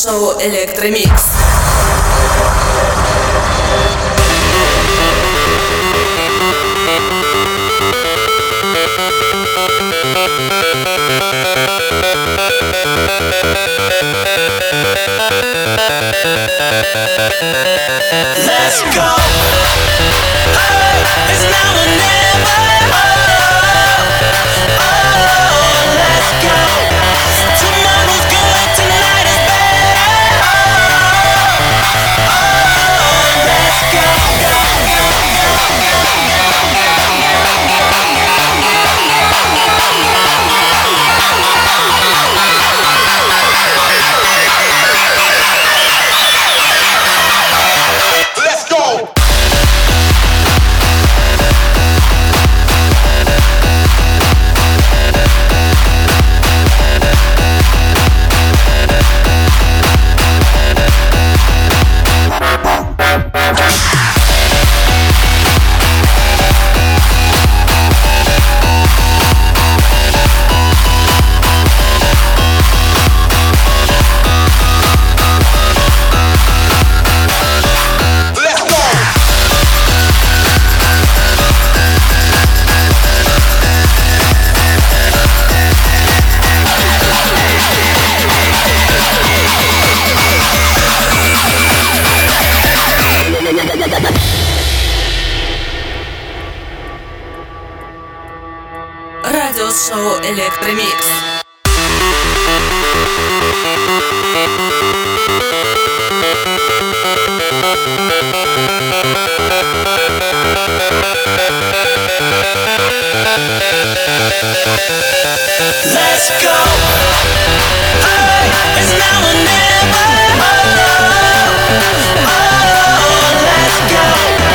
Радиошоу Электромикс. Let's go. Hey, it's now or never. Oh, oh, let's go. Радиошоу Электромикс. Let's go. Hey, it's now or never. Oh, let's go.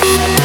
Thank you.